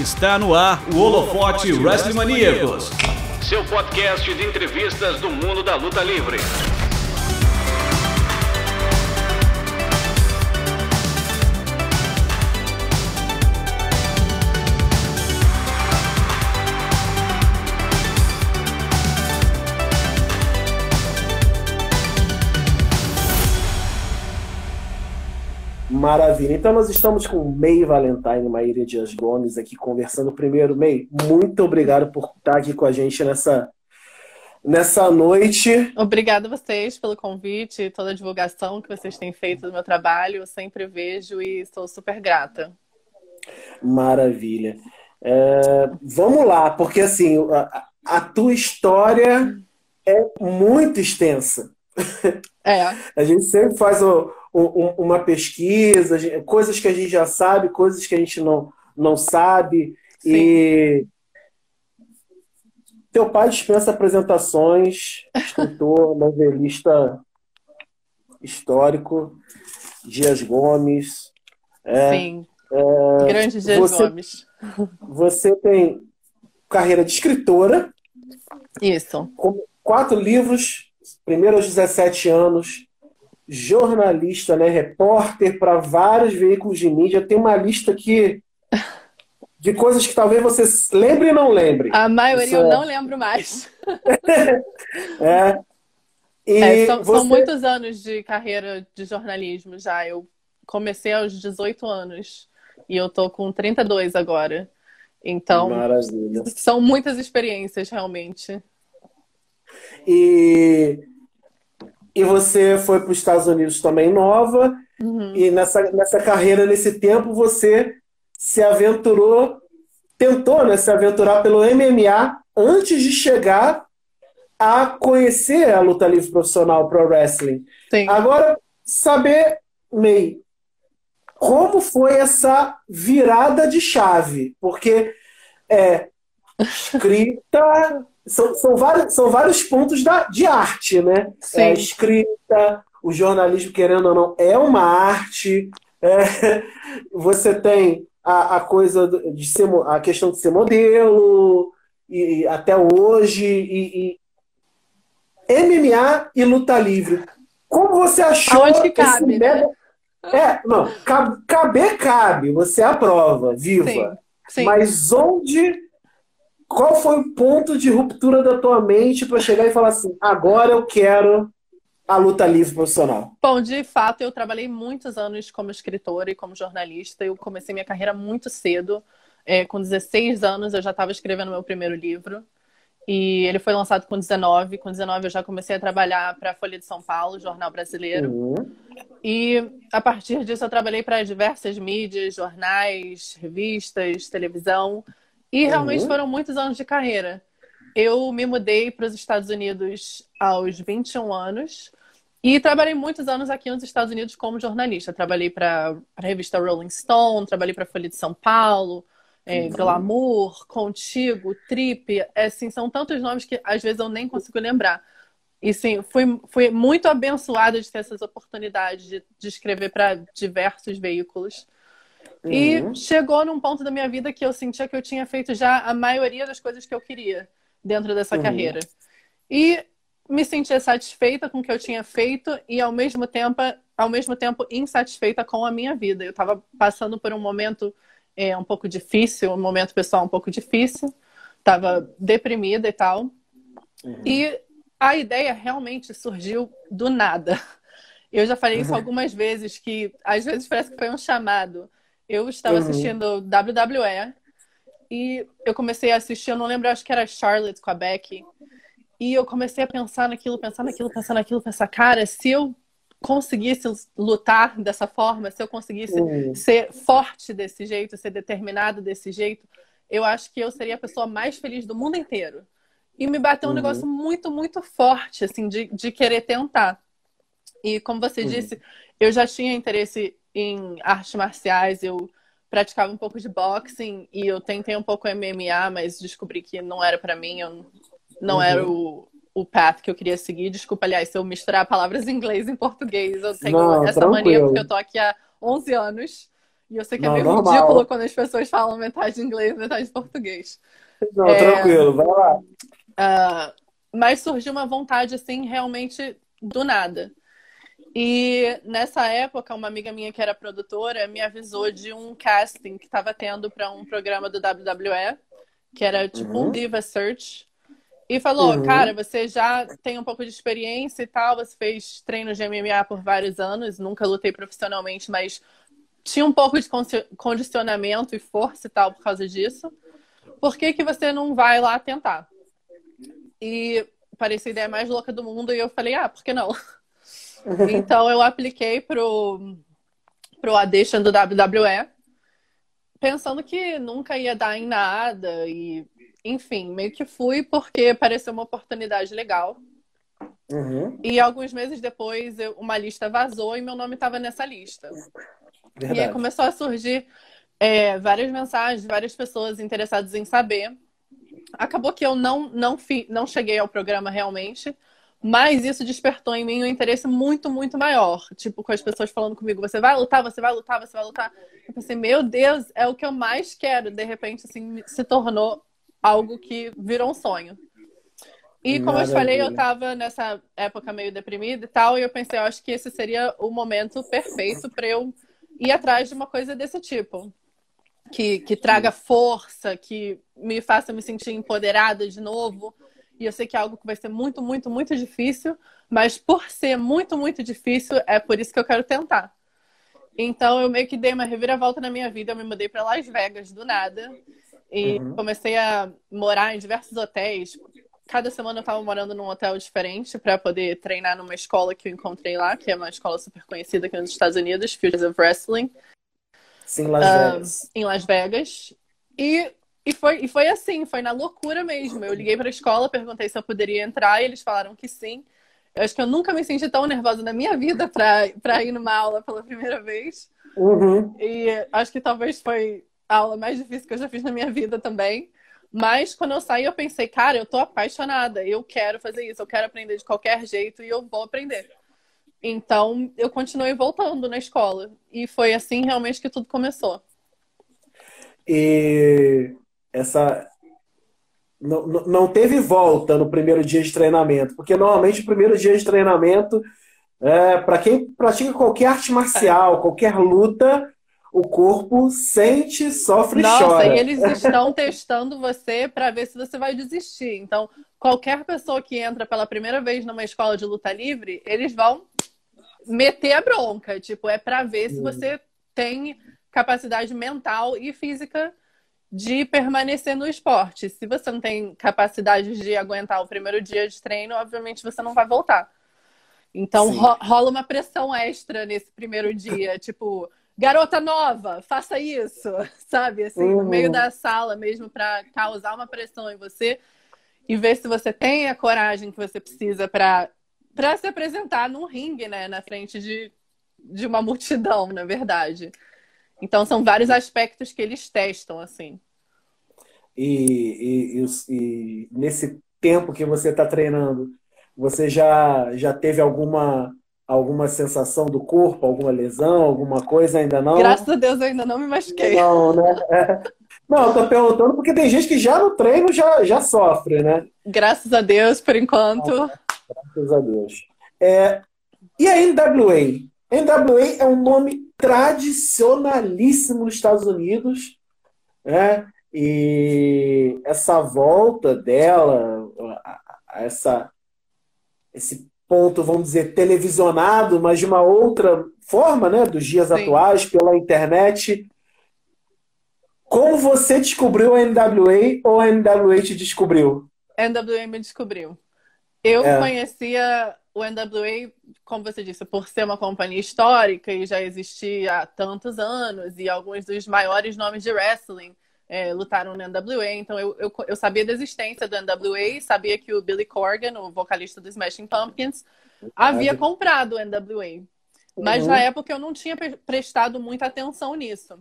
Está no ar o Holofote Wrestling Maníacos, seu podcast de entrevistas do mundo da luta livre. Maravilha. Então nós estamos com May Valentine, Maíra Dias Gomes aqui conversando. Primeiro, May, muito obrigado por estar aqui com a gente nessa, nessa noite. Obrigada a vocês pelo convite e toda a divulgação que vocês têm feito do meu trabalho. Eu sempre vejo e estou super grata. Maravilha. É, vamos lá, porque assim, a, a tua história é muito extensa. É. A gente sempre faz o, uma pesquisa, coisas que a gente já sabe, coisas que a gente não, não sabe. Sim. E teu pai dispensa apresentações, escritor, novelista histórico, Dias Gomes. É, Sim. É, Grande Dias você, Gomes. Você tem carreira de escritora. Isso. Com quatro livros, primeiro aos 17 anos, jornalista, né, repórter para vários veículos de mídia. Tem uma lista aqui de coisas que talvez você lembre e não lembre. A maioria Isso eu é... não lembro mais. é. E é, são, você... são, muitos anos de carreira de jornalismo já. Eu comecei aos 18 anos e eu tô com 32 agora. Então, Maravilha. são muitas experiências realmente. E e você foi para os Estados Unidos também nova, uhum. e nessa, nessa carreira, nesse tempo, você se aventurou, tentou né, se aventurar pelo MMA antes de chegar a conhecer a luta livre profissional pro wrestling. Sim. Agora, saber, May, como foi essa virada de chave? Porque é escrita, são, são, vários, são vários pontos da, de arte, né? Sim. É, escrita, o jornalismo, querendo ou não, é uma arte. É, você tem a, a coisa de ser a questão de ser modelo, e, até hoje, e, e, MMA e luta livre. Como você achou Aonde que cabe, né? É, não, caber cabe, você aprova, viva. Sim, sim. Mas onde qual foi o ponto de ruptura da tua mente para chegar e falar assim: agora eu quero a luta livre profissional? Bom, de fato, eu trabalhei muitos anos como escritora e como jornalista. Eu comecei minha carreira muito cedo. É, com 16 anos, eu já estava escrevendo meu primeiro livro. E ele foi lançado com 19. Com 19, eu já comecei a trabalhar para a Folha de São Paulo, jornal brasileiro. Uhum. E a partir disso, eu trabalhei para diversas mídias, jornais, revistas, televisão. E realmente uhum. foram muitos anos de carreira. Eu me mudei para os Estados Unidos aos 21 anos e trabalhei muitos anos aqui nos Estados Unidos como jornalista. Trabalhei para a revista Rolling Stone, trabalhei para a Folha de São Paulo, é, uhum. Glamour, Contigo, Trip. É, assim, são tantos nomes que às vezes eu nem consigo lembrar. E sim, fui, fui muito abençoada de ter essas oportunidades de, de escrever para diversos veículos. Uhum. E chegou num ponto da minha vida que eu sentia que eu tinha feito já a maioria das coisas que eu queria dentro dessa uhum. carreira. E me sentia satisfeita com o que eu tinha feito e ao mesmo tempo, ao mesmo tempo insatisfeita com a minha vida. Eu estava passando por um momento é, um pouco difícil, um momento pessoal um pouco difícil, estava deprimida e tal. Uhum. E a ideia realmente surgiu do nada. Eu já falei isso uhum. algumas vezes, que às vezes parece que foi um chamado. Eu estava uhum. assistindo WWE e eu comecei a assistir, eu não lembro, acho que era Charlotte com a Becky. E eu comecei a pensar naquilo, pensar naquilo, pensar naquilo, pensar, cara, se eu conseguisse lutar dessa forma, se eu conseguisse uhum. ser forte desse jeito, ser determinado desse jeito, eu acho que eu seria a pessoa mais feliz do mundo inteiro. E me bateu um uhum. negócio muito, muito forte, assim, de, de querer tentar. E como você uhum. disse, eu já tinha interesse em artes marciais, eu praticava um pouco de boxing e eu tentei um pouco MMA, mas descobri que não era para mim, eu não uhum. era o, o path que eu queria seguir. Desculpa, aliás, se eu misturar palavras em inglês e em português, eu tenho não, essa tranquilo. mania porque eu tô aqui há 11 anos E eu sei que é meio normal. ridículo quando as pessoas falam metade inglês, metade português. Não, é... tranquilo, vai lá. Uh, mas surgiu uma vontade, assim, realmente do nada. E nessa época, uma amiga minha que era produtora me avisou de um casting que estava tendo para um programa do WWE, que era tipo uhum. um Diva Search. E falou, uhum. cara, você já tem um pouco de experiência e tal, você fez treino de MMA por vários anos, nunca lutei profissionalmente, mas tinha um pouco de condicionamento e força e tal por causa disso. Por que, que você não vai lá tentar? E parecia a ideia mais louca do mundo e eu falei, ah, por que não? então eu apliquei pro, pro audition do WWE, pensando que nunca ia dar em nada e enfim, meio que fui porque pareceu uma oportunidade legal. Uhum. E alguns meses depois, eu, uma lista vazou e meu nome estava nessa lista. Verdade. E aí começou a surgir é, várias mensagens, várias pessoas interessadas em saber. Acabou que eu não, não, fi, não cheguei ao programa realmente, mas isso despertou em mim um interesse muito, muito maior. Tipo, com as pessoas falando comigo, você vai lutar, você vai lutar, você vai lutar. Eu pensei, meu Deus, é o que eu mais quero. De repente, assim, se tornou algo que virou um sonho. E como Maravilha. eu falei, eu tava nessa época meio deprimida e tal, e eu pensei, eu acho que esse seria o momento perfeito para eu ir atrás de uma coisa desse tipo. Que, que traga força, que me faça me sentir empoderada de novo. E eu sei que é algo que vai ser muito, muito, muito difícil, mas por ser muito, muito difícil, é por isso que eu quero tentar. Então eu meio que dei uma reviravolta na minha vida, eu me mudei para Las Vegas do nada. E uhum. comecei a morar em diversos hotéis. Cada semana eu estava morando num hotel diferente para poder treinar numa escola que eu encontrei lá, que é uma escola super conhecida aqui nos Estados Unidos, Futures of Wrestling. Sim, Las Vegas. Uh, em Las Vegas. E, e, foi, e foi assim, foi na loucura mesmo. Eu liguei para a escola, perguntei se eu poderia entrar e eles falaram que sim. Eu acho que eu nunca me senti tão nervosa na minha vida para ir numa aula pela primeira vez. Uhum. E acho que talvez foi a aula mais difícil que eu já fiz na minha vida também. Mas quando eu saí, eu pensei, cara, eu tô apaixonada, eu quero fazer isso, eu quero aprender de qualquer jeito e eu vou aprender. Então, eu continuei voltando na escola. E foi assim realmente que tudo começou. E essa. Não, não teve volta no primeiro dia de treinamento, porque normalmente o primeiro dia de treinamento, é, para quem pratica qualquer arte marcial, qualquer luta, o corpo sente, sofre Nossa, e chora. Nossa, e eles estão testando você para ver se você vai desistir. Então, qualquer pessoa que entra pela primeira vez numa escola de luta livre, eles vão meter a bronca. Tipo, é para ver se você tem capacidade mental e física de permanecer no esporte. Se você não tem capacidade de aguentar o primeiro dia de treino, obviamente você não vai voltar. Então ro rola uma pressão extra nesse primeiro dia, tipo, garota nova, faça isso, sabe? Assim, uhum. no meio uhum. da sala mesmo para causar uma pressão em você e ver se você tem a coragem que você precisa para para se apresentar num ringue, né, na frente de, de uma multidão, na verdade. Então são vários aspectos que eles testam assim. E, e, e, e nesse tempo que você está treinando, você já já teve alguma alguma sensação do corpo, alguma lesão, alguma coisa? Ainda não? Graças a Deus eu ainda não me machuquei. Não, né? É. Não, eu tô perguntando porque tem gente que já no treino já, já sofre, né? Graças a Deus, por enquanto. Graças a Deus. É, e a NWA? NWA é um nome tradicionalíssimo nos Estados Unidos, né? E essa volta dela, essa, esse ponto, vamos dizer, televisionado, mas de uma outra forma, né, dos dias Sim. atuais, pela internet. Como você descobriu a NWA ou a NWA te descobriu? A NWA me descobriu. Eu é. conhecia o NWA, como você disse, por ser uma companhia histórica e já existia há tantos anos, e alguns dos maiores nomes de wrestling é, lutaram no NWA, então eu, eu, eu, sabia da existência do NWA, sabia que o Billy Corgan, o vocalista do Smashing Pumpkins, havia comprado o NWA. Mas uhum. na época eu não tinha prestado muita atenção nisso.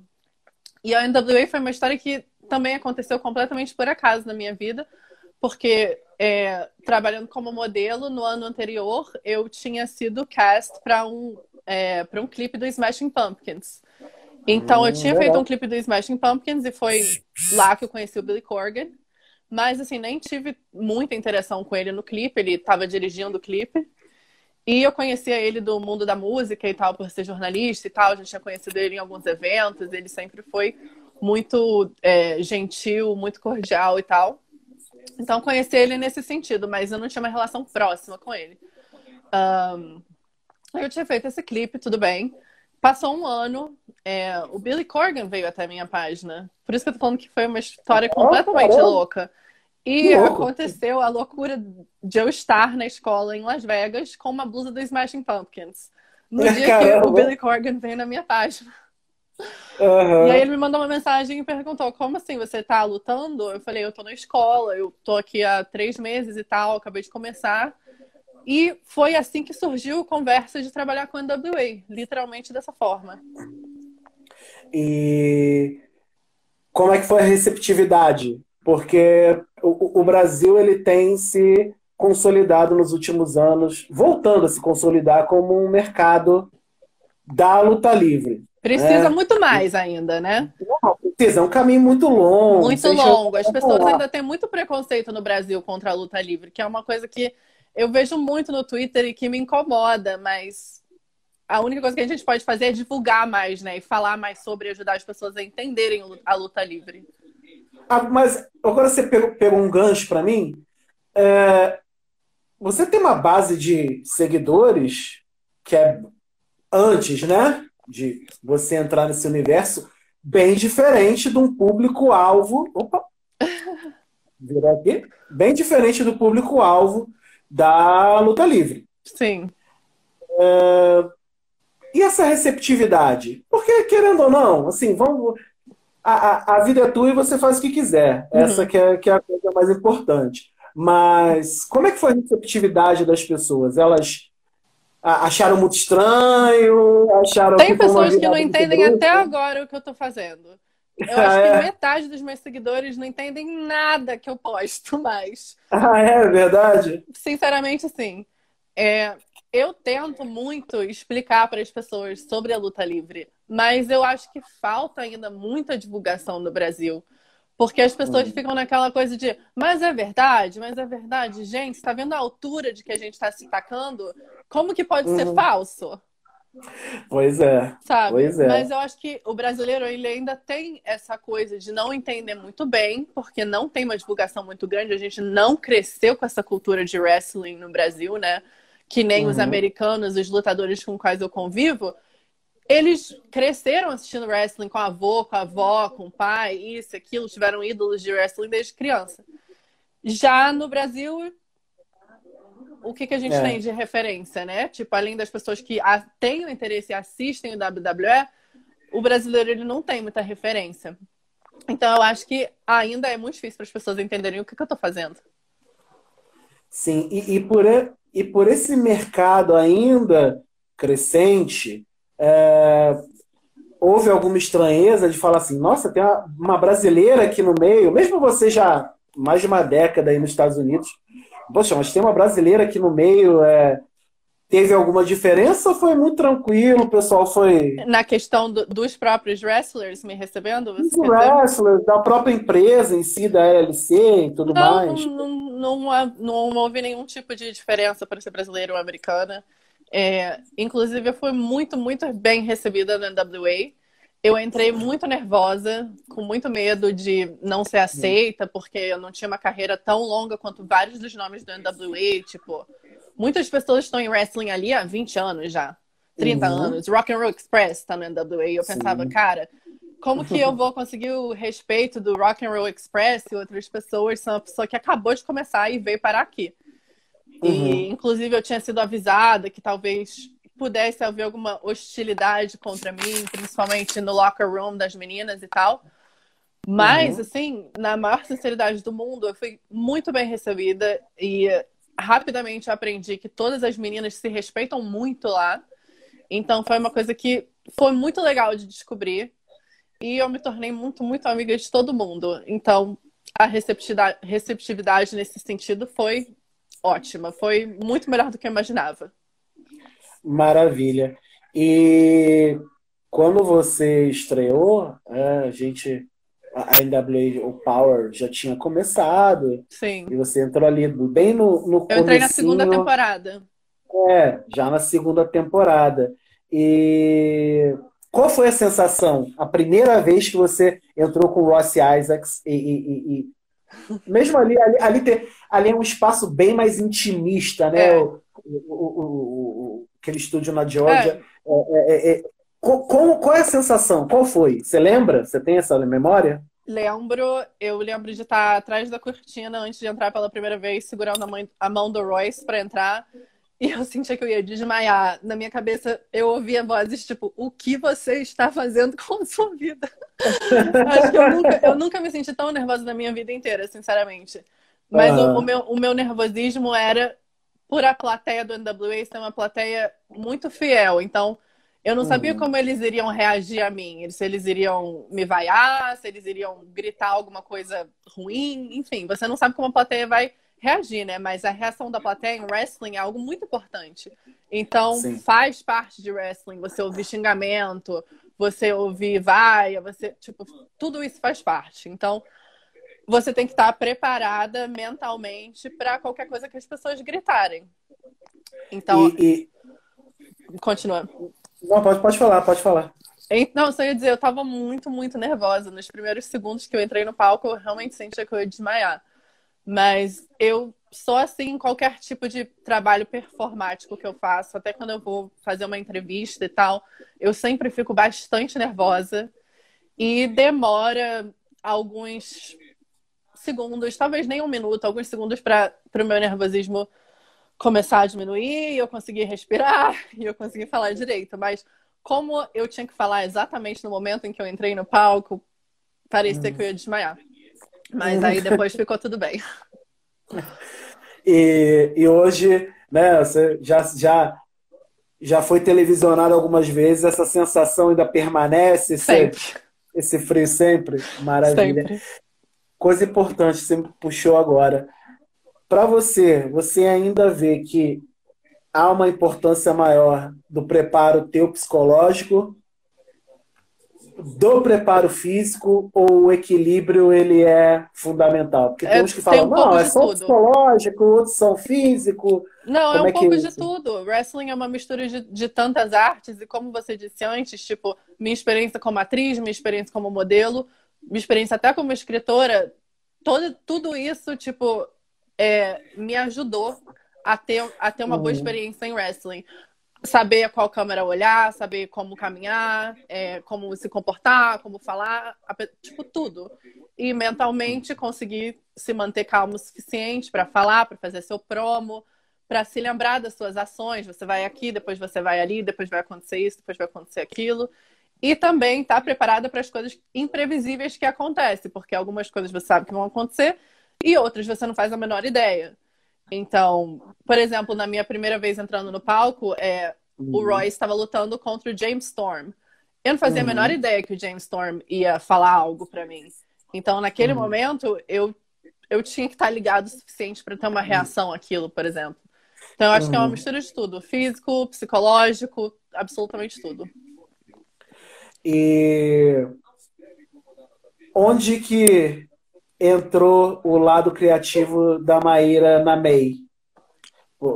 E a NWA foi uma história que também aconteceu completamente por acaso na minha vida, porque é, trabalhando como modelo no ano anterior, eu tinha sido cast para um, é, um clipe do Smashing Pumpkins. Então, eu tinha hum, feito um clipe do Smashing Pumpkins e foi lá que eu conheci o Billy Corgan. Mas, assim, nem tive muita interação com ele no clipe. Ele estava dirigindo o clipe. E eu conhecia ele do mundo da música e tal, por ser jornalista e tal. Já tinha conhecido ele em alguns eventos. Ele sempre foi muito é, gentil, muito cordial e tal. Então, conheci ele nesse sentido, mas eu não tinha uma relação próxima com ele. Um, eu tinha feito esse clipe, tudo bem. Passou um ano, é, o Billy Corgan veio até a minha página. Por isso que eu tô falando que foi uma história completamente oh, louca. E aconteceu a loucura de eu estar na escola em Las Vegas com uma blusa do Smashing Pumpkins. No dia Caramba. que o Billy Corgan veio na minha página. Uhum. E aí ele me mandou uma mensagem e perguntou: como assim você tá lutando? Eu falei: eu tô na escola, eu tô aqui há três meses e tal, acabei de começar. E foi assim que surgiu a conversa de trabalhar com a NWA, literalmente dessa forma. E como é que foi a receptividade? Porque o, o Brasil ele tem se consolidado nos últimos anos, voltando a se consolidar como um mercado da luta livre. Precisa é. muito mais ainda, né? Não, precisa, é um caminho muito longo. Muito longo. As pessoas ainda têm muito preconceito no Brasil contra a luta livre, que é uma coisa que eu vejo muito no Twitter e que me incomoda, mas a única coisa que a gente pode fazer é divulgar mais, né? E falar mais sobre ajudar as pessoas a entenderem a luta livre. Ah, mas agora você pegou, pegou um gancho para mim. É, você tem uma base de seguidores que é antes, né? De você entrar nesse universo bem diferente de um público-alvo. Opa! Virar aqui. Bem diferente do público-alvo da luta livre. Sim. É... E essa receptividade? Porque, querendo ou não, assim, vamos. A, a, a vida é tua e você faz o que quiser. Uhum. Essa que é, que é a coisa mais importante. Mas como é que foi a receptividade das pessoas? Elas acharam muito estranho? Acharam Tem pessoas que não entendem até agora o que eu estou fazendo. Eu acho é. que metade dos meus seguidores não entendem nada que eu posto mais. Ah, é verdade? Sinceramente, sim. É, eu tento muito explicar para as pessoas sobre a luta livre, mas eu acho que falta ainda muita divulgação no Brasil. Porque as pessoas hum. ficam naquela coisa de, mas é verdade, mas é verdade. Gente, está vendo a altura de que a gente está se tacando? Como que pode ser uhum. falso? Pois é. Sabe? Pois é. Mas eu acho que o brasileiro ele ainda tem essa coisa de não entender muito bem, porque não tem uma divulgação muito grande. A gente não cresceu com essa cultura de wrestling no Brasil, né? Que nem uhum. os americanos, os lutadores com quais eu convivo. Eles cresceram assistindo wrestling com a avô, com a avó, com o pai, isso, aquilo, tiveram ídolos de wrestling desde criança. Já no Brasil, o que, que a gente é. tem de referência, né? Tipo, além das pessoas que têm o interesse e assistem o WWE, o brasileiro ele não tem muita referência. Então, eu acho que ainda é muito difícil para as pessoas entenderem o que, que eu estou fazendo. Sim, e, e, por, e por esse mercado ainda crescente, é, houve alguma estranheza de falar assim: nossa, tem uma, uma brasileira aqui no meio, mesmo você já mais de uma década aí nos Estados Unidos, Poxa, mas tem uma brasileira aqui no meio. É... Teve alguma diferença ou foi muito tranquilo? O pessoal foi. Na questão do, dos próprios wrestlers me recebendo? Dos wrestlers, da própria empresa em si, da LLC e tudo não, mais. Não, não, não, não houve nenhum tipo de diferença para ser brasileira ou americana. É, inclusive, eu fui muito, muito bem recebida na NWA. Eu entrei muito nervosa, com muito medo de não ser aceita, porque eu não tinha uma carreira tão longa quanto vários dos nomes do NWA. Tipo, muitas pessoas estão em wrestling ali há 20 anos já, 30 uhum. anos. Rock and Roll Express tá no NWA. Eu Sim. pensava, cara, como que eu vou conseguir o respeito do Rock and Roll Express e outras pessoas são uma pessoa que acabou de começar e veio parar aqui? Uhum. E, inclusive, eu tinha sido avisada que talvez pudesse haver alguma hostilidade contra mim, principalmente no locker room das meninas e tal. Mas, uhum. assim, na maior sinceridade do mundo, eu fui muito bem recebida e rapidamente aprendi que todas as meninas se respeitam muito lá. Então, foi uma coisa que foi muito legal de descobrir. E eu me tornei muito, muito amiga de todo mundo. Então, a receptividade, receptividade nesse sentido foi ótima. Foi muito melhor do que eu imaginava. Maravilha. E quando você estreou, é, a gente a NWA, o Power já tinha começado. Sim. E você entrou ali bem no, no Eu entrei na segunda temporada. É, já na segunda temporada. E qual foi a sensação? A primeira vez que você entrou com o Ross Isaacs e, e, e mesmo ali, ali, ali, tem, ali é um espaço bem mais intimista, né? É. O, o, o, aquele estúdio na Georgia. É. É, é, é qual, qual, é a sensação? Qual foi? Você lembra? Você tem essa memória? Lembro, eu lembro de estar atrás da cortina antes de entrar pela primeira vez, segurando a mão, a mão do Royce para entrar. E eu sentia que eu ia desmaiar. Na minha cabeça, eu ouvia vozes tipo: O que você está fazendo com a sua vida? Acho que eu nunca, eu nunca me senti tão nervosa na minha vida inteira, sinceramente. Mas uhum. o, o, meu, o meu nervosismo era por a plateia do NWA ser uma plateia muito fiel. Então, eu não sabia uhum. como eles iriam reagir a mim. Se eles iriam me vaiar, se eles iriam gritar alguma coisa ruim. Enfim, você não sabe como a plateia vai reagir, né? Mas a reação da plateia em wrestling é algo muito importante. Então, Sim. faz parte de wrestling. Você ouvir xingamento, você ouvir vaia, você, tipo, tudo isso faz parte. Então, você tem que estar preparada mentalmente para qualquer coisa que as pessoas gritarem. Então, e, e... continua. Não, pode, pode falar, pode falar. Não, só ia dizer, eu tava muito, muito nervosa. Nos primeiros segundos que eu entrei no palco, eu realmente sentia que eu ia desmaiar. Mas eu sou assim em qualquer tipo de trabalho performático que eu faço, até quando eu vou fazer uma entrevista e tal, eu sempre fico bastante nervosa e demora alguns segundos, talvez nem um minuto, alguns segundos para o meu nervosismo começar a diminuir, eu conseguir respirar e eu conseguir falar direito. Mas como eu tinha que falar exatamente no momento em que eu entrei no palco, parecia que eu ia desmaiar. Mas aí depois ficou tudo bem. E, e hoje, né, você já, já, já foi televisionado algumas vezes, essa sensação ainda permanece? Sempre. Esse, esse frio sempre? Maravilha. Sempre. Coisa importante, você me puxou agora. Para você, você ainda vê que há uma importância maior do preparo teu psicológico do preparo físico ou o equilíbrio ele é fundamental? Porque tem uns que falam, um não, é só tudo. psicológico, outros são físico. Não, é um é pouco é de tudo. Wrestling é uma mistura de, de tantas artes e como você disse antes, tipo, minha experiência como atriz, minha experiência como modelo, minha experiência até como escritora, todo, tudo isso, tipo, é, me ajudou a ter, a ter uma uhum. boa experiência em wrestling. Saber a qual câmera olhar, saber como caminhar, é, como se comportar, como falar, tipo, tudo. E mentalmente conseguir se manter calmo o suficiente para falar, para fazer seu promo, para se lembrar das suas ações. Você vai aqui, depois você vai ali, depois vai acontecer isso, depois vai acontecer aquilo. E também estar tá preparada para as coisas imprevisíveis que acontecem, porque algumas coisas você sabe que vão acontecer e outras você não faz a menor ideia. Então, por exemplo, na minha primeira vez entrando no palco, é, uhum. o Roy estava lutando contra o James Storm. Eu não fazia uhum. a menor ideia que o James Storm ia falar algo para mim. Então, naquele uhum. momento, eu, eu tinha que estar ligado o suficiente para ter uma reação àquilo, por exemplo. Então, eu acho que é uma uhum. mistura de tudo: físico, psicológico, absolutamente tudo. E onde que entrou o lado criativo da Maíra na MEI?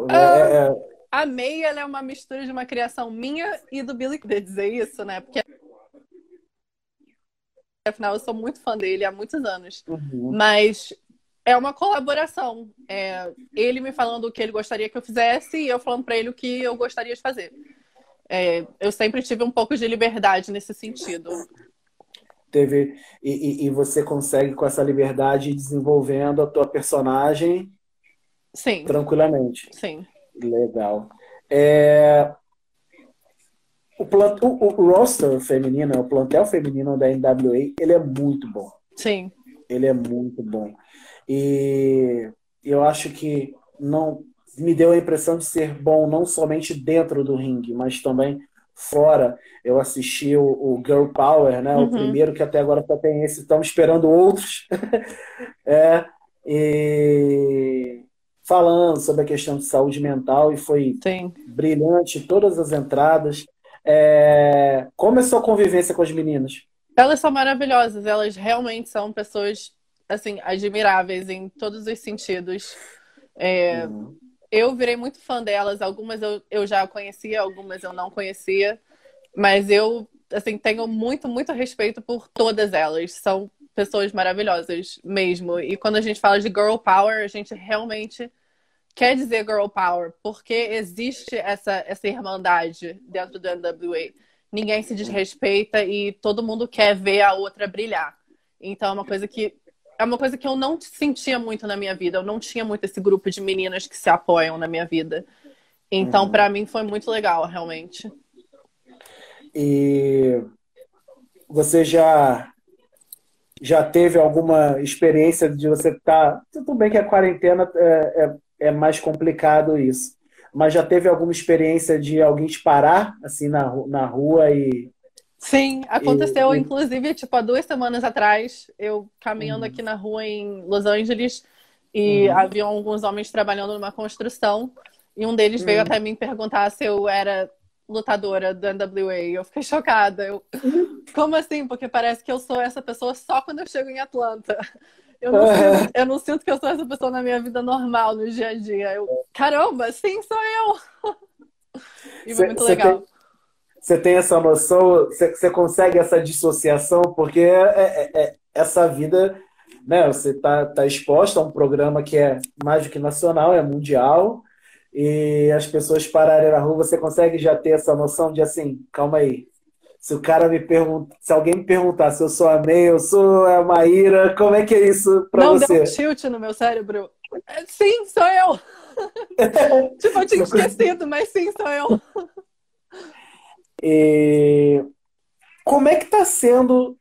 É, é, é... A MEI é uma mistura de uma criação minha e do Billy Queer dizer isso, né? Porque afinal eu sou muito fã dele há muitos anos. Uhum. Mas é uma colaboração. É, ele me falando o que ele gostaria que eu fizesse e eu falando para ele o que eu gostaria de fazer. É, eu sempre tive um pouco de liberdade nesse sentido teve e, e, você consegue com essa liberdade ir desenvolvendo a tua personagem Sim. tranquilamente. Sim. Legal. É... O, plant... o, o, roster feminino, o plantel feminino da NWA, ele é muito bom. Sim. Ele é muito bom. E eu acho que não me deu a impressão de ser bom não somente dentro do ringue, mas também fora. Eu assisti o, o Girl Power, né? Uhum. O primeiro que até agora só tem esse, estamos esperando outros. é, e falando sobre a questão de saúde mental e foi Sim. brilhante todas as entradas. É... Como é a sua convivência com as meninas? Elas são maravilhosas, elas realmente são pessoas assim admiráveis em todos os sentidos. É... Uhum. Eu virei muito fã delas, algumas eu, eu já conhecia, algumas eu não conhecia, mas eu assim tenho muito, muito respeito por todas elas. São pessoas maravilhosas mesmo. E quando a gente fala de girl power, a gente realmente quer dizer girl power, porque existe essa, essa irmandade dentro do NWA. Ninguém se desrespeita e todo mundo quer ver a outra brilhar. Então é uma coisa que é uma coisa que eu não sentia muito na minha vida. Eu não tinha muito esse grupo de meninas que se apoiam na minha vida. Então, uhum. para mim foi muito legal, realmente. E você já já teve alguma experiência de você estar. Tá... Tudo bem que a quarentena é, é, é, mais complicado isso. Mas já teve alguma experiência de alguém te parar assim na, na rua e. Sim, aconteceu, e, inclusive, tipo, há duas semanas atrás, eu caminhando uhum. aqui na rua em Los Angeles e uhum. havia alguns homens trabalhando numa construção e um deles uhum. veio até mim perguntar se eu era lutadora do NWA. Eu fiquei chocada. Eu, como assim? Porque parece que eu sou essa pessoa só quando eu chego em Atlanta. Eu não, sinto, eu não sinto que eu sou essa pessoa na minha vida normal, no dia a dia. Eu, caramba, sim, sou eu. E foi muito legal. Você tem, essa noção, você, consegue essa dissociação, porque é, é, é, essa vida, né? Você está tá exposto a um programa que é mais do que nacional, é mundial e as pessoas pararem na rua, você consegue já ter essa noção de assim, calma aí. Se o cara me pergunta, se alguém me perguntar se eu sou a May, eu sou a Maíra, como é que é isso pra Não você? Não deu um tilt no meu cérebro. Sim, sou eu. tipo, eu tinha esquecido, mas sim, sou eu. E como é que tá sendo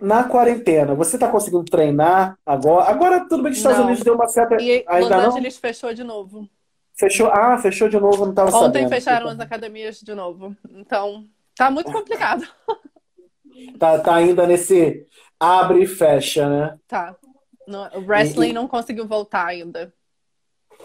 na quarentena, você está conseguindo treinar agora? Agora, tudo bem que os Estados não. Unidos deu uma certa. E Ainda Los Angeles fechou de novo. Fechou? Ah, fechou de novo, não estava sabendo. Ontem fecharam as academias de novo. Então, tá muito complicado. tá, tá ainda nesse abre e fecha, né? Tá. No, o wrestling e, não conseguiu voltar ainda.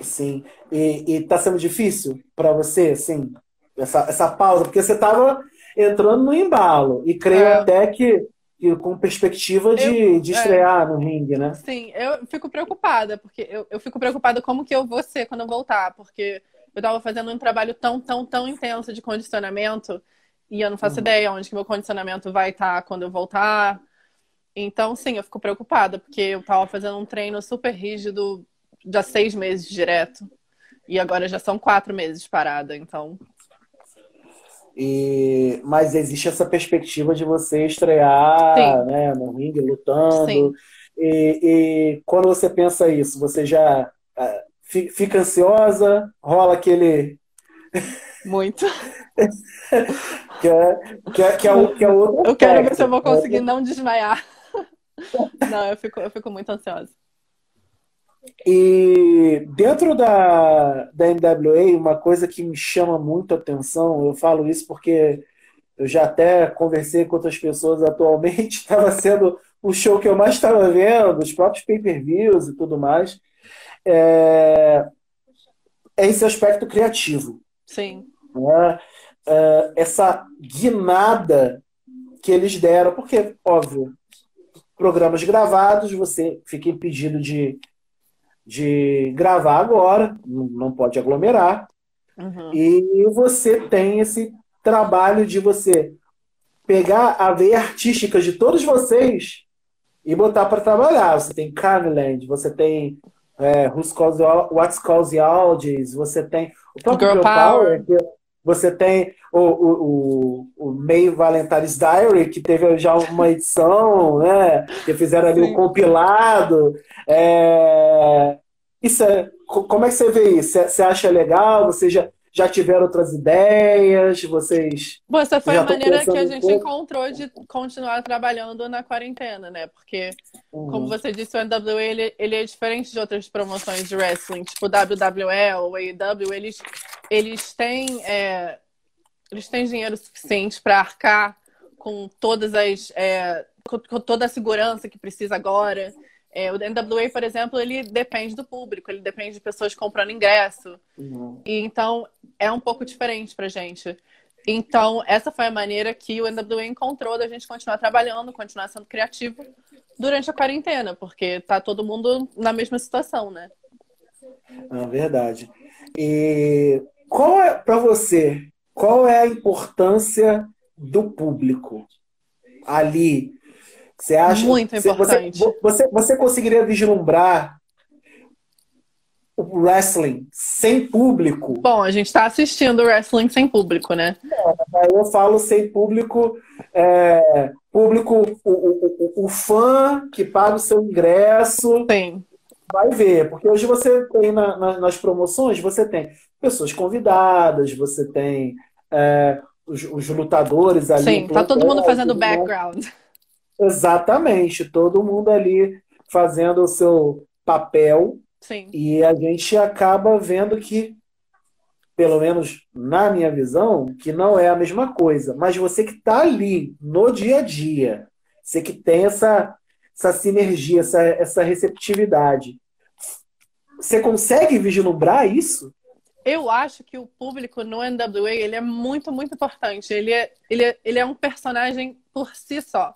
Sim. E, e tá sendo difícil para você, assim, essa, essa pausa? Porque você tava entrando no embalo. E creio é. até que e com perspectiva de, eu, de é. estrear é, no ringue, né? Sim, eu fico preocupada, porque eu, eu fico preocupada como que eu vou ser quando eu voltar, porque eu estava fazendo um trabalho tão, tão, tão intenso de condicionamento e eu não faço uhum. ideia onde que meu condicionamento vai estar tá quando eu voltar. Então, sim, eu fico preocupada, porque eu estava fazendo um treino super rígido já seis meses direto. E agora já são quatro meses parada, então e, mas existe essa perspectiva de você estrear né, no ringue, lutando. E, e, quando você pensa isso, você já uh, fica ansiosa? Rola aquele. Muito. que, é, que, é, que, é, que é outro Eu quero ver se eu vou conseguir não desmaiar. Não, eu fico, eu fico muito ansiosa. E dentro da, da NWA, uma coisa que me chama muito a atenção, eu falo isso porque eu já até conversei com outras pessoas atualmente, estava sendo o show que eu mais estava vendo, os próprios pay-per-views e tudo mais, é, é esse aspecto criativo. Sim. Né? É, essa guinada que eles deram, porque, óbvio, programas gravados, você fica impedido de de gravar agora, não pode aglomerar. Uhum. E você tem esse trabalho de você pegar a veia artística de todos vocês e botar para trabalhar. Você tem Carmeland, você tem é, Who's Calls, What's Calls the Audience, você tem o próprio Girl, Power, Power você tem o, o, o, o May Valentine's Diary, que teve já uma edição, né? Que fizeram ali o um compilado. É... Isso é... Como é que você vê isso? Você acha legal? Você já, já tiveram outras ideias? Vocês. Bom, essa foi a maneira que a gente um encontrou de continuar trabalhando na quarentena, né? Porque, uhum. como você disse, o NWA ele, ele é diferente de outras promoções de wrestling, tipo WWE ou AEW, eles, eles têm. É, eles têm dinheiro suficiente para arcar com todas as. É, com, toda a segurança que precisa agora. É, o NWA, por exemplo, ele depende do público, ele depende de pessoas comprando ingresso. Uhum. E então é um pouco diferente pra gente. Então, essa foi a maneira que o NWA encontrou da gente continuar trabalhando, continuar sendo criativo durante a quarentena, porque tá todo mundo na mesma situação, né? Ah, verdade. E qual é, para você, qual é a importância do público ali? Você acha? Muito importante. Você, você, você conseguiria vislumbrar o wrestling sem público? Bom, a gente está assistindo o wrestling sem público, né? É, eu falo sem público, é, público, o, o, o, fã que paga o seu ingresso. Sim. Vai ver, porque hoje você tem na, na, nas promoções, você tem pessoas convidadas, você tem é, os, os, lutadores ali. Sim, tá todo mundo fazendo né? background. Exatamente, todo mundo ali fazendo o seu papel. Sim. E a gente acaba vendo que, pelo menos na minha visão, que não é a mesma coisa. Mas você que está ali no dia a dia, você que tem essa, essa sinergia, essa, essa receptividade, você consegue vislumbrar isso? Eu acho que o público no NWA ele é muito, muito importante. Ele é, ele é, ele é um personagem por si só.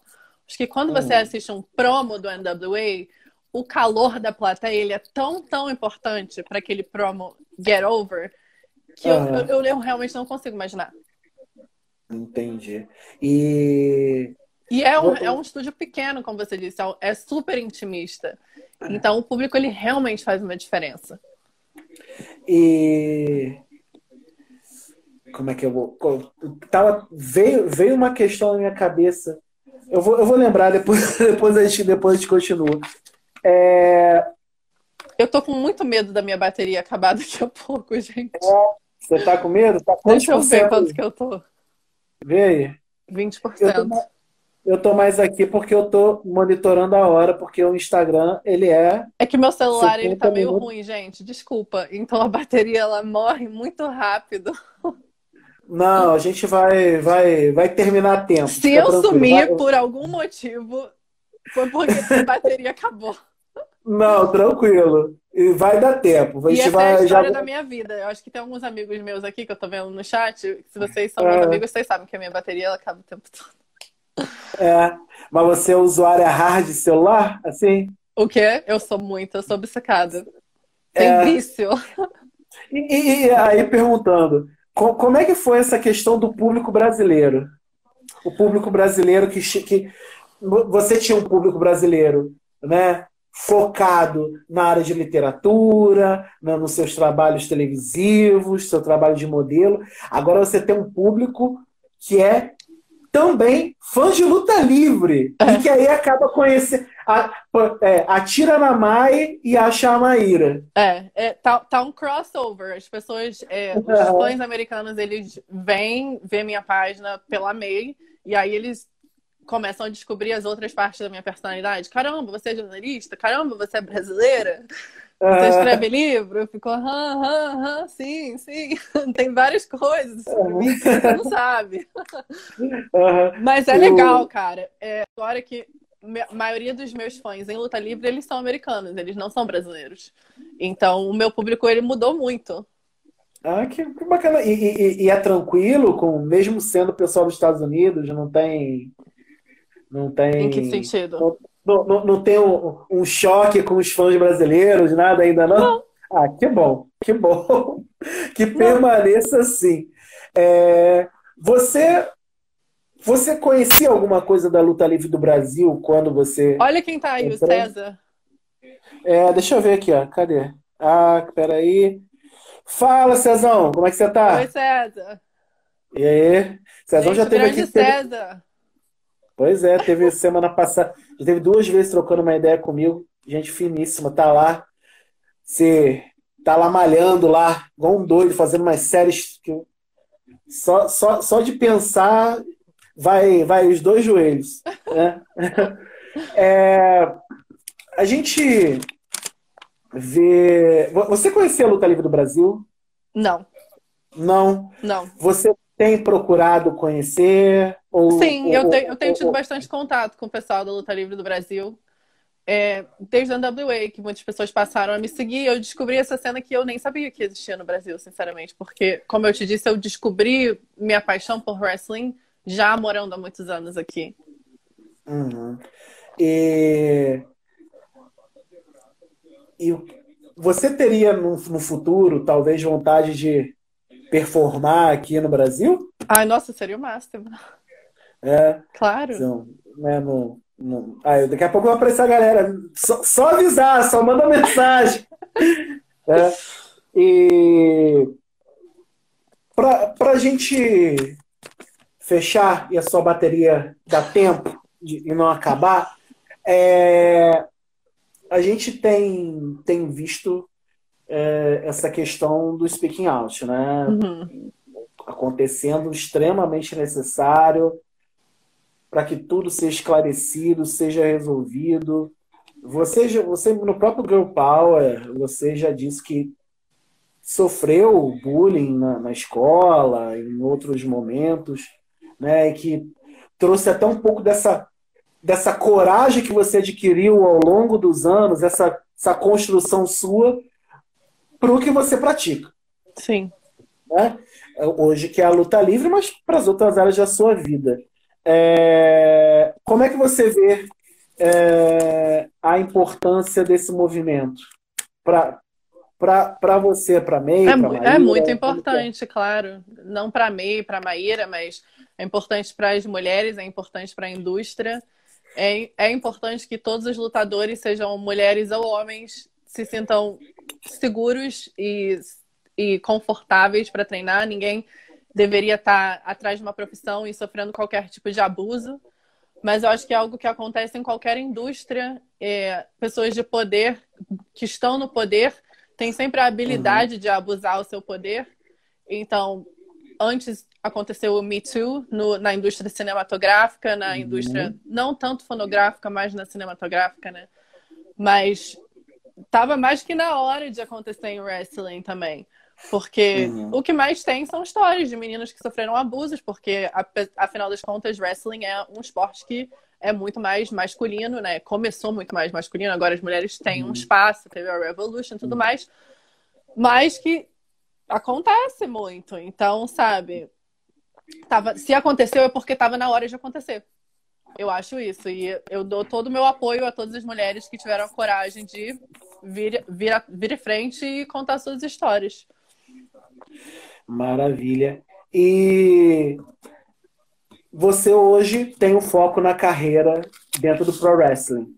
Acho que quando você uhum. assiste um promo do NWA, o calor da plateia ele é tão, tão importante para aquele promo get over que eu, eu, eu, realmente não consigo imaginar. Entendi. E. E é um, é um estúdio pequeno, como você disse, é, é super intimista. Então o público ele realmente faz uma diferença. E como é que eu vou? Tava, veio, veio uma questão na minha cabeça. Eu vou, eu vou lembrar depois, depois a gente, depois a gente continua. É... Eu tô com muito medo da minha bateria acabar daqui a pouco, gente. É, você tá com medo? Tá Deixa eu ver quanto que eu tô. Vê aí. 20%. Eu tô, eu tô mais aqui porque eu tô monitorando a hora, porque o Instagram, ele é... É que meu celular, ele tá meio minutos. ruim, gente. Desculpa. Então a bateria, ela morre muito rápido. Não, a gente vai, vai, vai terminar a tempo. Se eu tranquilo. sumir vai... por algum motivo, foi porque a bateria acabou. Não, tranquilo. E vai dar tempo. A gente e essa vai, é a história já... da minha vida. Eu acho que tem alguns amigos meus aqui que eu tô vendo no chat. Se vocês são é... meus amigos, vocês sabem que a minha bateria ela acaba o tempo todo. É. Mas você é usuária hard de celular? Assim? O quê? Eu sou muito, eu sou obcecada. Tem é... vício. E, e, aí perguntando, como é que foi essa questão do público brasileiro? O público brasileiro que, que você tinha um público brasileiro, né? Focado na área de literatura, nos seus trabalhos televisivos, seu trabalho de modelo. Agora você tem um público que é também fã de luta livre. É. E que aí acaba conhecendo. A, é, atira na Mai e acha a Maíra. É, é tá, tá, um crossover. As pessoas, é, os fãs americanos, eles vêm ver minha página pela MEI e aí eles começam a descobrir as outras partes da minha personalidade. Caramba, você é jornalista? Caramba, você é brasileira? Você escreve livro? Eu fico, aham, aham, aham, sim, sim. Tem várias coisas sobre mim que você não sabe. Mas é legal, cara. É, agora que a maioria dos meus fãs em luta livre, eles são americanos, eles não são brasileiros. Então, o meu público, ele mudou muito. Ah, que, que bacana. E, e, e, é tranquilo, com mesmo sendo pessoal dos Estados Unidos, não tem... Não tem... Em que sentido? Não, não, não tem um, um, choque com os fãs brasileiros, nada ainda não? não. Ah, que bom, que bom. Que permaneça assim. É, você você conhecia alguma coisa da luta livre do Brasil quando você. Olha quem tá aí, entrou? o César. É, deixa eu ver aqui, ó. Cadê? Ah, peraí. Fala, Cezão, como é que você tá? Oi, César. E aí? Cezão já teve aqui. César. Pois é, teve semana passada. Teve duas vezes trocando uma ideia comigo. Gente finíssima, tá lá. Você tá lá malhando lá, igual um doido, fazendo umas séries que eu... só, só, só de pensar vai, vai os dois joelhos. Né? é, a gente vê. Você conhecia a Luta Livre do Brasil? Não. Não? Não. Você tem procurado conhecer? Ou, Sim, ou, eu, tenho, eu tenho tido ou, bastante contato com o pessoal da Luta Livre do Brasil. é, desde a NWA, que muitas pessoas passaram a me seguir, eu descobri essa cena que eu nem sabia que existia no Brasil, sinceramente. Porque, como eu te disse, eu descobri minha paixão por wrestling já morando há muitos anos aqui. Uhum. E... e você teria no, no futuro, talvez, vontade de performar aqui no Brasil? Ai, nossa, seria o máximo. É. Claro. Então, né, no, no... Ah, daqui a pouco vai aparecer a galera. Só, só avisar, só manda mensagem. é. E para a gente fechar e a sua bateria dar tempo de, e não acabar, é, a gente tem, tem visto é, essa questão do speaking out, né? Uhum. Acontecendo extremamente necessário para que tudo seja esclarecido, seja resolvido. Você, você no próprio Girl Power, você já disse que sofreu bullying na, na escola, em outros momentos, né? E que trouxe até um pouco dessa dessa coragem que você adquiriu ao longo dos anos, essa, essa construção sua, para o que você pratica. Sim. Né? Hoje que é a luta livre, mas para as outras áreas da sua vida. É... Como é que você vê é... a importância desse movimento para para você, para May, é, Maíra, é muito importante, claro. Não para May, para Maíra, mas é importante para as mulheres, é importante para a indústria. É, é importante que todos os lutadores, sejam mulheres ou homens, se sintam seguros e, e confortáveis para treinar. Ninguém deveria estar tá atrás de uma profissão e sofrendo qualquer tipo de abuso. Mas eu acho que é algo que acontece em qualquer indústria. É, pessoas de poder, que estão no poder, têm sempre a habilidade uhum. de abusar o seu poder. Então, antes aconteceu o Me Too no, na indústria cinematográfica, na uhum. indústria não tanto fonográfica, mas na cinematográfica, né? Mas tava mais que na hora de acontecer em wrestling também. Porque uhum. o que mais tem são histórias de meninos que sofreram abusos, porque afinal das contas, wrestling é um esporte que é muito mais masculino, né? Começou muito mais masculino, agora as mulheres têm uhum. um espaço, teve a Revolution e tudo uhum. mais. Mas que acontece muito. Então, sabe, tava, se aconteceu é porque estava na hora de acontecer. Eu acho isso. E eu dou todo o meu apoio a todas as mulheres que tiveram a coragem de vir, vir, vir frente e contar suas histórias. Maravilha. E você hoje tem um foco na carreira dentro do pro wrestling.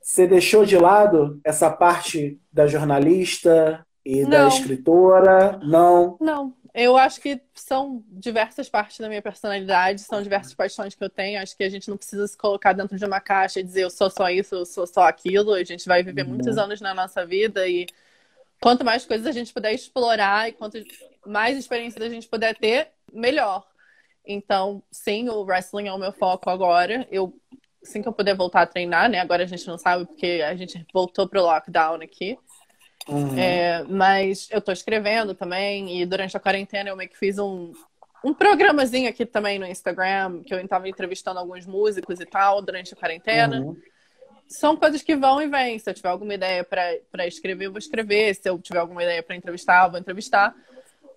Você deixou de lado essa parte da jornalista e Não. da escritora? Não. Não. Eu acho que são diversas partes da minha personalidade, são diversas paixões que eu tenho. Acho que a gente não precisa se colocar dentro de uma caixa e dizer eu sou só isso, eu sou só aquilo. A gente vai viver muitos uhum. anos na nossa vida e quanto mais coisas a gente puder explorar e quanto mais experiências a gente puder ter, melhor. Então, sim, o wrestling é o meu foco agora. Eu, assim que eu puder voltar a treinar, né? Agora a gente não sabe porque a gente voltou pro lockdown aqui. Uhum. É, mas eu estou escrevendo também, e durante a quarentena eu meio que fiz um, um programazinho aqui também no Instagram, que eu estava entrevistando alguns músicos e tal durante a quarentena. Uhum. São coisas que vão e vêm. Se eu tiver alguma ideia para escrever, eu vou escrever. Se eu tiver alguma ideia para entrevistar, eu vou entrevistar.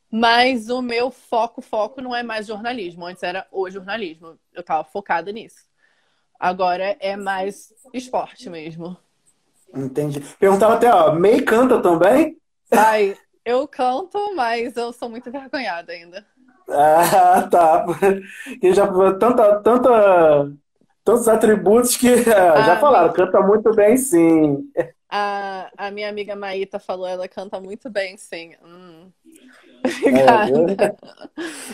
Mas o meu foco, foco não é mais jornalismo. Antes era o jornalismo. Eu estava focada nisso. Agora é mais esporte mesmo. Entendi. Perguntava até, ó, May canta também? Ai, eu canto, mas eu sou muito vergonhada ainda. Ah, tá. Que já tanta, tanta, tantos atributos que ah, já falaram, mas... canta muito bem, sim. A, a minha amiga Maíta falou, ela canta muito bem, sim. Hum. Obrigada. É,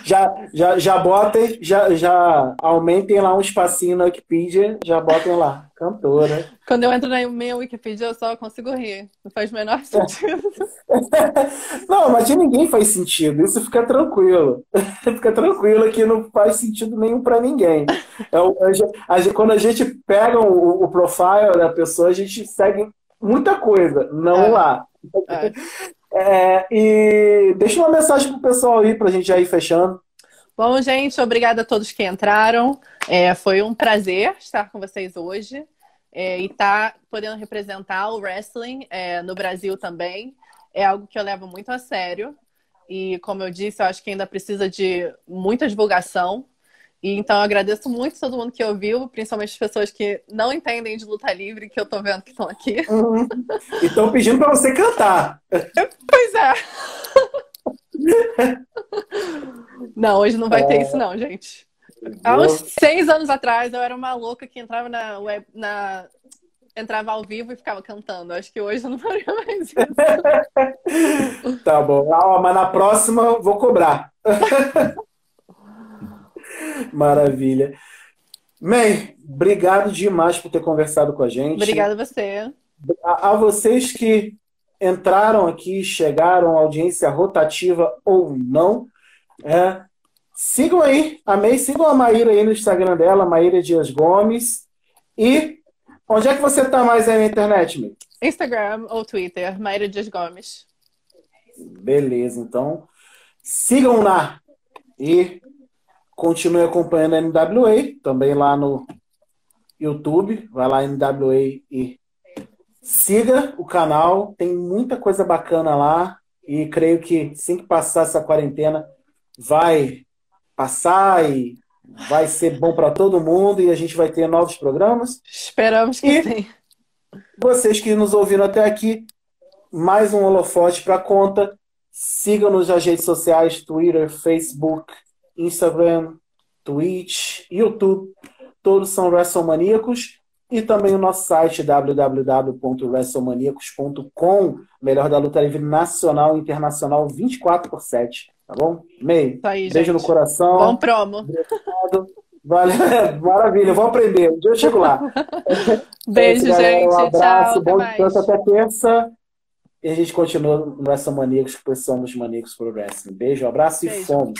já, já, já botem, já, já aumentem lá um espacinho na Wikipedia, já botem lá, cantora. Quando eu entro na minha Wikipedia, eu só consigo rir. Não faz o menor sentido. não, mas de ninguém faz sentido. Isso fica tranquilo. fica tranquilo que não faz sentido nenhum para ninguém. É, a, a, quando a gente pega o, o profile da pessoa, a gente segue muita coisa, não é. lá. É. É, e deixa uma mensagem pro pessoal aí pra gente já ir fechando. Bom, gente, obrigada a todos que entraram. É, foi um prazer estar com vocês hoje. é, e tá podendo representar o wrestling é, no Brasil também. É algo que eu levo muito a sério. E, como eu disse, eu acho que ainda precisa de muita divulgação. E então eu agradeço muito todo mundo que ouviu, principalmente as pessoas que não entendem de luta livre, que eu tô vendo que estão aqui. Uhum. E estão pedindo para você cantar. Pois é. Não, hoje não vai é... ter isso, não, gente. Há uns seis anos atrás, eu era uma louca que entrava na, web, na entrava ao vivo e ficava cantando. Acho que hoje eu não faria mais isso. tá bom. Ah, mas na próxima vou cobrar. Maravilha. May, obrigado demais por ter conversado com a gente. Obrigada a você. A, a vocês que entraram aqui, chegaram, audiência rotativa ou não, é, sigam aí, a May, sigam a Maíra aí no Instagram dela, Maíra Dias Gomes. E onde é que você está mais aí na internet, May? Instagram ou Twitter, Maíra Dias Gomes. Beleza, então sigam lá e continue acompanhando a NWA, também lá no YouTube, vai lá NWA e siga o canal, tem muita coisa bacana lá e creio que assim que passar essa quarentena vai passar e vai ser bom para todo mundo e a gente vai ter novos programas. Esperamos que e sim. Vocês que nos ouviram até aqui, mais um holofote para conta. Sigam-nos nas redes sociais, Twitter, Facebook, Instagram, Twitch, YouTube, todos são WrestleManiacos. E também o nosso site www.wrestlemaniacos.com, melhor da luta livre nacional e internacional 24 por 7. Tá bom? Meio. Aí, beijo gente. no coração. Bom promo. Obrigado. Valeu. Maravilha, vou aprender. Um dia eu chego lá. Beijo, é gente. Um abraço. Tchau, bom descanso até terça. E a gente continua no Wrestle Maníacos, porque somos maníacos pro wrestling. Beijo, abraço Beijo. e fomos.